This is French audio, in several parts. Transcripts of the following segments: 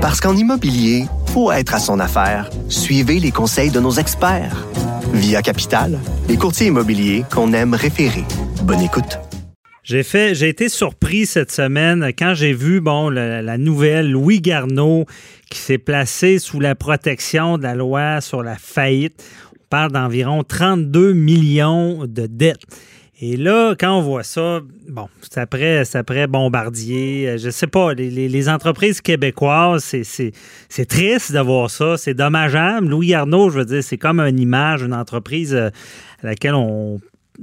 Parce qu'en immobilier, faut être à son affaire. Suivez les conseils de nos experts. Via Capital, les courtiers immobiliers qu'on aime référer. Bonne écoute. J'ai fait, j'ai été surpris cette semaine quand j'ai vu bon la, la nouvelle Louis Garneau qui s'est placé sous la protection de la loi sur la faillite. On parle d'environ 32 millions de dettes. Et là, quand on voit ça, bon, c'est après, après Bombardier, euh, je sais pas, les, entreprises québécoises, c'est, triste de voir ça, c'est dommageable. Louis Arnaud, je veux dire, c'est comme une image, une entreprise euh, à laquelle on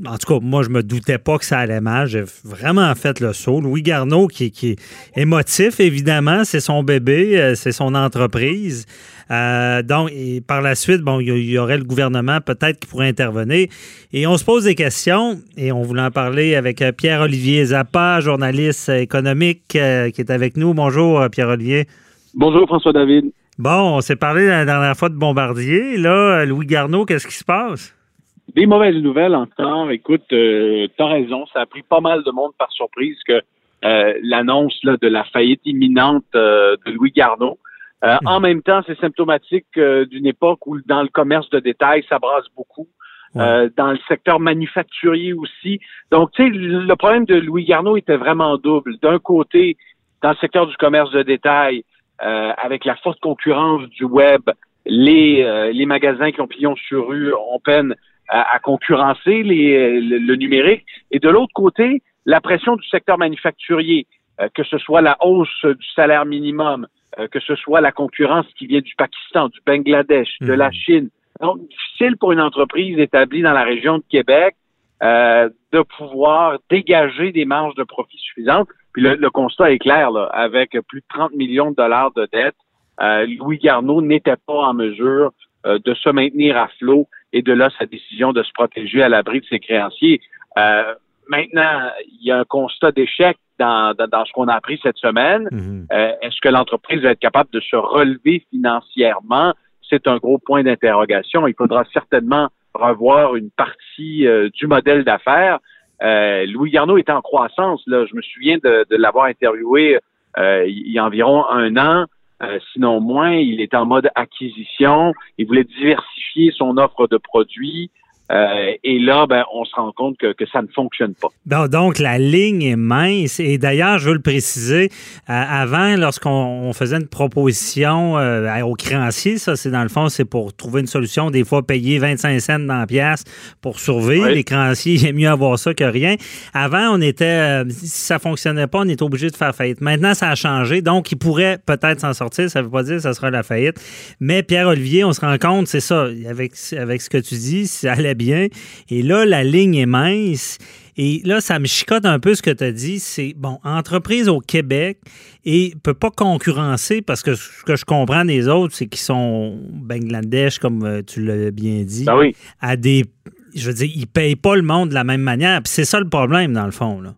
en tout cas, moi, je me doutais pas que ça allait mal. J'ai vraiment fait le saut. Louis Garneau, qui, qui est émotif, évidemment, c'est son bébé, euh, c'est son entreprise. Euh, donc, et par la suite, bon, il y, aurait le gouvernement peut-être qui pourrait intervenir. Et on se pose des questions, et on voulait en parler avec euh, Pierre-Olivier Zappa, journaliste économique, euh, qui est avec nous. Bonjour, Pierre-Olivier. Bonjour François-David. Bon, on s'est parlé la dernière fois de Bombardier. Là, Louis Garneau, qu'est-ce qui se passe? Des mauvaises nouvelles encore. Écoute, euh, t'as raison, ça a pris pas mal de monde par surprise que euh, l'annonce là, de la faillite imminente euh, de Louis Garneau. Euh, En même temps, c'est symptomatique euh, d'une époque où dans le commerce de détail, ça brasse beaucoup. Euh, dans le secteur manufacturier aussi. Donc, tu sais, le problème de Louis Garneau était vraiment double. D'un côté, dans le secteur du commerce de détail, euh, avec la forte concurrence du web, les, euh, les magasins qui ont pignon sur rue ont peine à, à concurrencer les, le, le numérique. Et de l'autre côté, la pression du secteur manufacturier, euh, que ce soit la hausse du salaire minimum, euh, que ce soit la concurrence qui vient du Pakistan, du Bangladesh, de la Mhm. Chine. Donc, difficile pour une entreprise établie dans la région de Québec euh, de pouvoir dégager des marges de profit suffisantes. Puis le, le constat est clair, là, avec plus de 30 millions de dollars de dettes, euh, Louis Garneau n'était pas en mesure euh, de se maintenir à flot et de là sa décision de se protéger à l'abri de ses créanciers. Euh, maintenant, il y a un constat d'échec dans, dans, dans ce qu'on a appris cette semaine. Mhm. Euh, Est-ce que l'entreprise va être capable de se relever financièrement? C'est un gros point d'interrogation. Il faudra certainement revoir une partie du modèle d'affaires. Euh, Louis Garneau est en croissance. Là. Je me souviens de, de l'avoir interviewé euh, il y a environ un an, euh, sinon moins. Il est en mode acquisition. Il voulait diversifier son offre de produits. Euh, et là, ben, on se rend compte que, que ça ne fonctionne pas. Donc, donc, la ligne est mince. Et d'ailleurs, je veux le préciser, euh, avant, lorsqu'on on faisait une proposition euh, aux créanciers, ça, c'est dans le fond, c'est pour trouver une solution, des fois payer 25 cents dans la pièce pour survivre. Oui. Les créanciers, il est mieux avoir ça que rien. Avant, on était, si ça fonctionnait pas, on était obligé de faire faillite. Maintenant, ça a changé. Donc, il pourrait peut-être s'en sortir. Ça veut pas dire que ça sera la faillite. Mais Pierre-Olivier, on se rend compte, c'est ça, avec, avec ce que tu dis, ça allait bien. Et là, la ligne est mince. Et là, ça me chicote un peu ce que tu as dit. C'est, bon, entreprise au Québec et peut pas concurrencer parce que ce que je comprends des autres, c'est qu'ils sont Bangladesh, comme euh, tu l'as bien dit, Ben oui. à des. Je veux dire, ils payent pas le monde de la même manière. Puis c'est ça le problème, dans le fond. Là.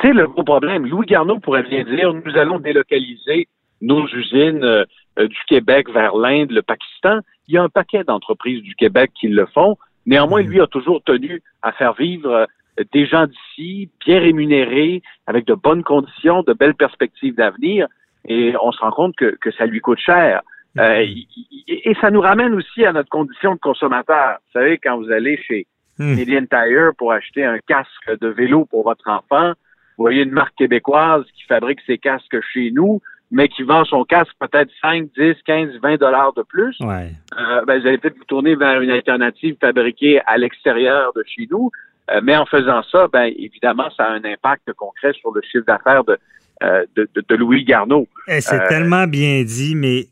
C'est le gros problème. Louis Garneau pourrait bien dire nous allons délocaliser nos usines euh, euh, du Québec vers l'Inde, le Pakistan. Il y a un paquet d'entreprises du Québec qui le font. Néanmoins, Mhm. lui a toujours tenu à faire vivre euh, des gens d'ici, bien rémunérés, avec de bonnes conditions, de belles perspectives d'avenir. Et on se rend compte que, que ça lui coûte cher. Euh, y- et ça nous ramène aussi à notre condition de consommateur. Vous savez, quand vous allez chez Hmm. Canadian Tire pour acheter un casque de vélo pour votre enfant, vous voyez une marque québécoise qui fabrique ses casques chez nous, mais qui vend son casque peut-être 5, 10, 15, 20 dollars de plus. Ouais. Euh, ben, vous allez peut-être vous tourner vers une alternative fabriquée à l'extérieur de chez nous. Euh, mais en faisant ça, ben évidemment, ça a un impact concret sur le chiffre d'affaires de, euh, de, de- de Louis Garneau. Eh, c'est tellement bien dit, mais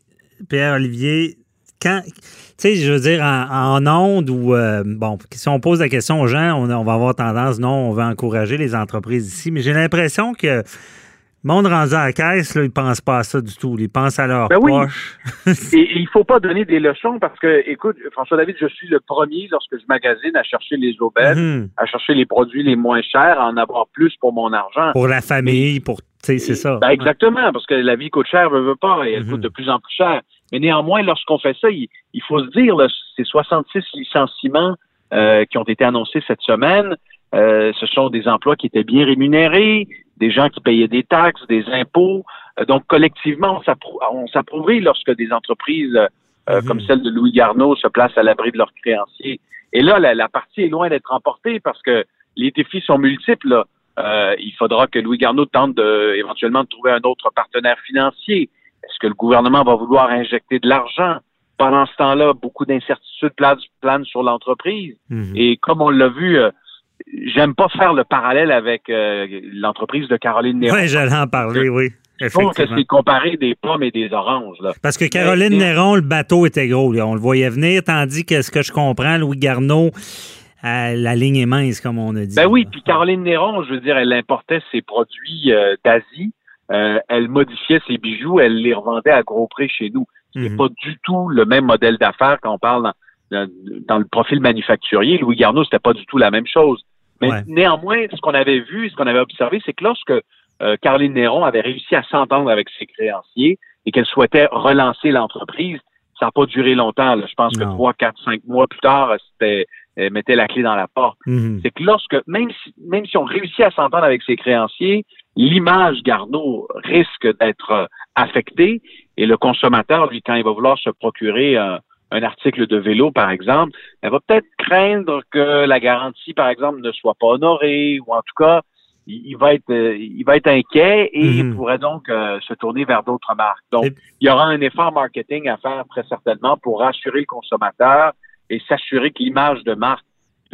Pierre-Olivier, quand, tu sais, je veux dire, en, en onde ou, euh, bon, si on pose la question aux gens, on, on va avoir tendance, non, on veut encourager les entreprises ici, mais j'ai l'impression que le monde rendu à la caisse, là, ils pensent pas à ça du tout. Ils pensent à leur Ben oui. poche. Et, et il faut pas donner des leçons parce que, écoute, François David, je suis le premier lorsque je magasine à chercher les aubaines, Mhm. à chercher les produits les moins chers, à en avoir plus pour mon argent. Pour la famille, pour, tu sais, c'est ça. Ben, exactement, parce que la vie coûte cher, veut, veut pas, et elle Mhm. coûte de plus en plus cher. Mais néanmoins, lorsqu'on fait ça, il, il faut se dire, là, ces 66 licenciements euh, qui ont été annoncés cette semaine, euh, ce sont des emplois qui étaient bien rémunérés, des gens qui payaient des taxes, des impôts. Euh, donc, collectivement, on s'approuvait lorsque des entreprises euh, mhm. comme celle de Louis Garneau se placent à l'abri de leurs créanciers. Et là, la, partie est loin d'être remportée parce que les défis sont multiples. Euh, il faudra que Louis Garneau tente de, éventuellement de trouver un autre partenaire financier. Est-ce que le gouvernement va vouloir injecter de l'argent? Pendant ce temps-là, beaucoup d'incertitudes planent sur l'entreprise. Mhm. Et comme on l'a vu, j'aime pas faire le parallèle avec l'entreprise de Caroline Néron. Oui, j'allais en parler, oui. Je pense que c'est comparer des pommes et des oranges. Là. Parce que Caroline Néron, le bateau était gros. On le voyait venir, tandis que ce que je comprends, Louis Garneau, euh, la ligne est mince, comme on a dit. Ben oui, puis Caroline Néron, je veux dire, elle importait ses produits euh, d'Asie, euh, elle modifiait ses bijoux, elle les revendait à gros prix chez nous. C'est mhm. pas du tout le même modèle d'affaires quand on parle dans, le profil manufacturier. Louis Garneau, c'était pas du tout la même chose. Mais néanmoins, ce qu'on avait vu, ce qu'on avait observé, c'est que lorsque euh, Caroline Néron avait réussi à s'entendre avec ses créanciers et qu'elle souhaitait relancer l'entreprise. Ça n'a pas duré longtemps. Je pense que trois, quatre, cinq mois plus tard, c'était elle mettait la clé dans la porte. Mhm. C'est que lorsque, même si, même si on réussit à s'entendre avec ses créanciers, l'image Garneau risque d'être euh, affectée et le consommateur, lui, quand il va vouloir se procurer un, un article de vélo, par exemple, elle va peut-être craindre que la garantie, par exemple, ne soit pas honorée ou en tout cas, il, va être euh, il va être inquiet et il mhm. pourrait donc euh, se tourner vers d'autres marques. Donc, il y aura un effort marketing à faire très certainement pour rassurer le consommateur et s'assurer que l'image de marque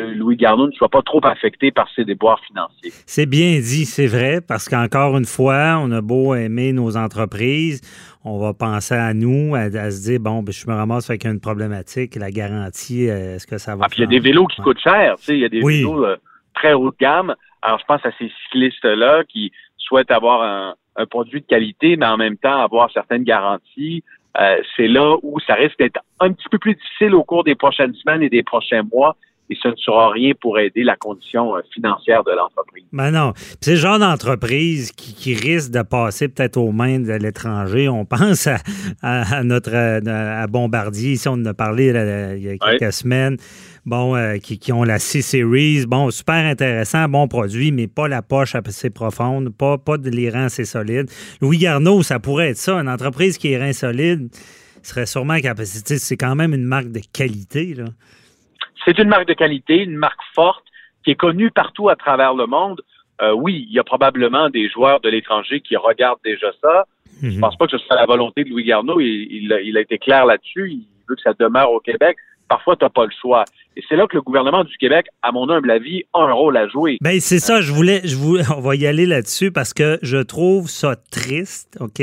Louis Garneau ne soit pas trop affectée par ses déboires financiers. C'est bien dit, c'est vrai, parce qu'encore une fois, on a beau aimer nos entreprises, on va penser à nous, à, se dire, bon, ben, je me ramasse avec une problématique, la garantie, euh, est-ce que ça va... Ah, puis il y a des vélos qui coûtent cher, tu sais, il y a des vélos très haut de gamme. Alors, je pense à ces cyclistes-là qui souhaitent avoir un, produit de qualité, mais en même temps avoir certaines garanties. Euh, c'est là où ça risque d'être un petit peu plus difficile au cours des prochaines semaines et des prochains mois et ce ne sera rien pour aider la condition euh, financière de l'entreprise. Ben non. C'est le genre d'entreprise qui, risque de passer peut-être aux mains de l'étranger. On pense à, notre à Bombardier, ici on en a parlé il y a quelques semaines. Bon, euh, qui, ont la C-Series. Bon, super intéressant, bon produit, mais pas la poche assez profonde, pas, pas de reins assez solides. Louis Garneau, ça pourrait être ça. Une entreprise qui est rein solide serait sûrement capacité. C'est quand même une marque de qualité, là. C'est une marque de qualité, une marque forte qui est connue partout à travers le monde. Euh, oui, il y a probablement des joueurs de l'étranger qui regardent déjà ça. Je ne mhm. pense pas que ce soit la volonté de Louis Garneau. Il, il, a été clair là-dessus. Il veut que ça demeure au Québec. Parfois, tu n'as pas le choix. Et c'est là que le gouvernement du Québec, à mon humble avis, a un rôle à jouer. Ben c'est ça, je voulais, je voulais, on va y aller là-dessus parce que je trouve ça triste, OK?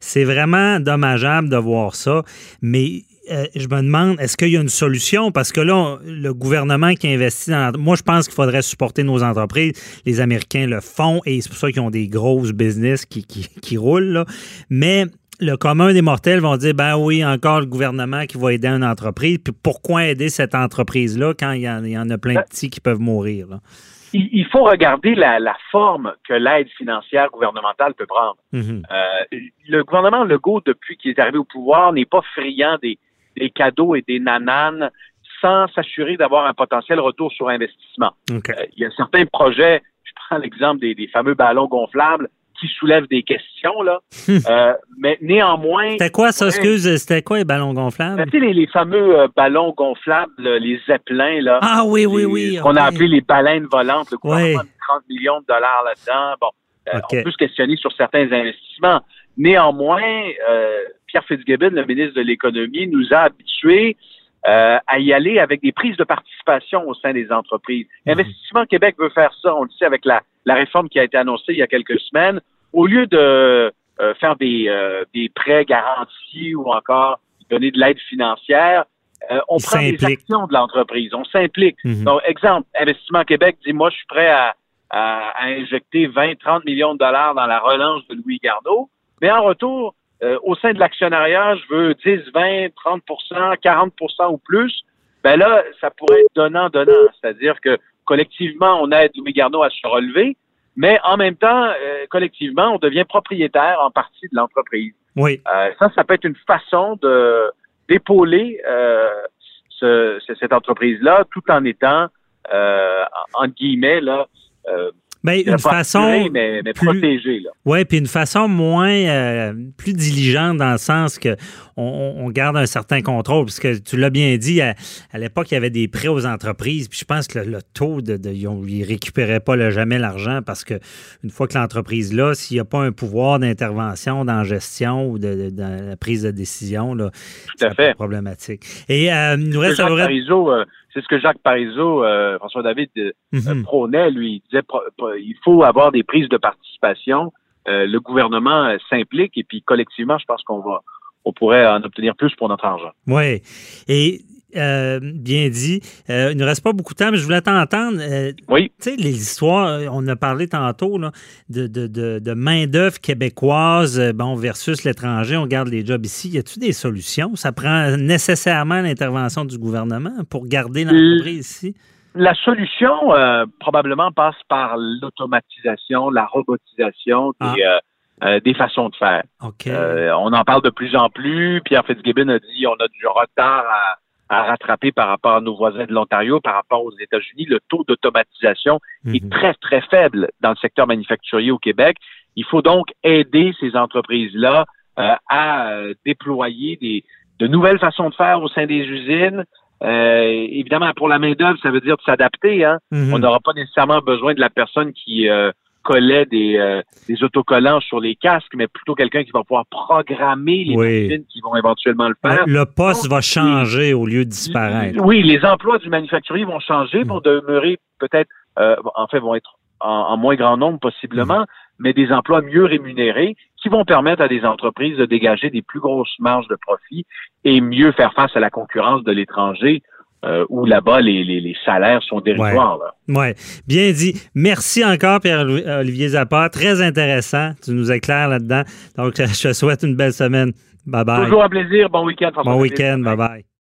C'est vraiment dommageable de voir ça, mais euh, je me demande, est-ce qu'il y a une solution? Parce que là, le gouvernement qui investit dans... Moi, je pense qu'il faudrait supporter nos entreprises. Les Américains le font et c'est pour ça qu'ils ont des grosses business qui, qui, roulent. Là. Mais le commun des mortels vont dire, ben oui, encore le gouvernement qui va aider une entreprise. Puis pourquoi aider cette entreprise-là quand il y, en, a plein de petits qui peuvent mourir? Il faut regarder la, forme que l'aide financière gouvernementale peut prendre. Mm-hmm. Euh, le gouvernement Legault, depuis qu'il est arrivé au pouvoir, n'est pas friand des, des cadeaux et des nananes sans s'assurer d'avoir un potentiel retour sur investissement. Euh, il y a certains projets, je prends l'exemple des, fameux ballons gonflables, qui soulèvent des questions, là. Hmm. Euh, mais néanmoins. C'était quoi ça, excuse? C'était quoi les ballons gonflables? Tu sais, les, fameux euh, ballons gonflables, les zeppelins, là. Ah oui, oui, oui. Qu'on a appelé les baleines volantes. Le gouvernement 30 millions de dollars là-dedans. Bon, on peut se questionner sur certains investissements. Néanmoins, Pierre Fitzgibbon, le ministre de l'Économie, nous a habitués euh, à y aller avec des prises de participation au sein des entreprises. Mhm. Investissement Québec veut faire ça, on le sait avec la, réforme qui a été annoncée il y a quelques semaines. Au lieu de euh, faire des, euh, des prêts garantis ou encore donner de l'aide financière, on prend des actions de l'entreprise, on s'implique. Mhm. Donc, exemple, Investissement Québec dit, moi, je suis prêt à, à, à injecter 20, 30 millions de dollars dans la relance de Louis Garneau, mais en retour, euh, au sein de l'actionnariat, je veux 10, 20, 30% 40% ou plus, ben là, ça pourrait être donnant-donnant. C'est-à-dire que collectivement, on aide Louis Garneau à se relever, mais en même temps, euh, collectivement, on devient propriétaire en partie de l'entreprise. Oui. Euh, ça, ça peut être une façon de d'épauler ce, cette entreprise-là, tout en étant, en guillemets, là, Ben, une façon mais, mais protégée. Oui, puis une façon moins euh, plus diligente dans le sens que on, garde un certain contrôle, puisque tu l'as bien dit, à, l'époque, il y avait des prêts aux entreprises, puis je pense que le, taux de, de ils ne récupéraient pas jamais l'argent parce que une fois que l'entreprise là, s'il n'y a pas un pouvoir d'intervention dans la gestion ou de, la prise de décision, là, c'est problématique. Et euh, nous reste euh, c'est ce que Jacques Parizeau, euh, François David mhm. prônait, lui. Il disait il faut avoir des prises de participation. le gouvernement s'implique et puis collectivement, je pense qu'on va on pourrait en obtenir plus pour notre argent. Oui. Et euh, bien dit. Euh, il ne reste pas beaucoup de temps, mais je voulais t'entendre. Euh, oui. Tu sais, les histoires, on a parlé tantôt de, de, main-d'œuvre québécoise bon, versus l'étranger. On garde les jobs ici. Y a-t-il des solutions? Ça prend nécessairement l'intervention du gouvernement pour garder l'entreprise ici? La solution, probablement, passe par l'automatisation, la robotisation des. Ah. Euh, des façons de faire. Euh, on en parle de plus en plus. Pierre Fitzgibbon a dit on a du retard à, rattraper par rapport à nos voisins de l'Ontario, par rapport aux États-Unis. Le taux d'automatisation est mhm. très, très faible dans le secteur manufacturier au Québec. Il faut donc aider ces entreprises-là euh, à déployer des, de nouvelles façons de faire au sein des usines. évidemment, pour la main-d'œuvre, ça veut dire de s'adapter. Hein? Mhm. On n'aura pas nécessairement besoin de la personne qui collait des, euh, des autocollants sur les casques, mais plutôt quelqu'un qui va pouvoir programmer les machines qui vont éventuellement le faire. Le poste va changer au lieu de disparaître. Oui, les emplois du manufacturier vont changer, vont demeurer peut-être, euh, en fait, vont être en, moins grand nombre possiblement, mm. mais des emplois mieux rémunérés qui vont permettre à des entreprises de dégager des plus grosses marges de profit et mieux faire face à la concurrence de l'étranger euh, où là-bas, les, salaires sont dérisoires. Oui, bien dit. Merci encore, Pierre-Olivier Zappa. Très intéressant. Tu nous éclaires là-dedans. Donc, je te souhaite une belle semaine. Bye-bye. Toujours un plaisir. Bon week-end, Bon week-end. Bye-bye.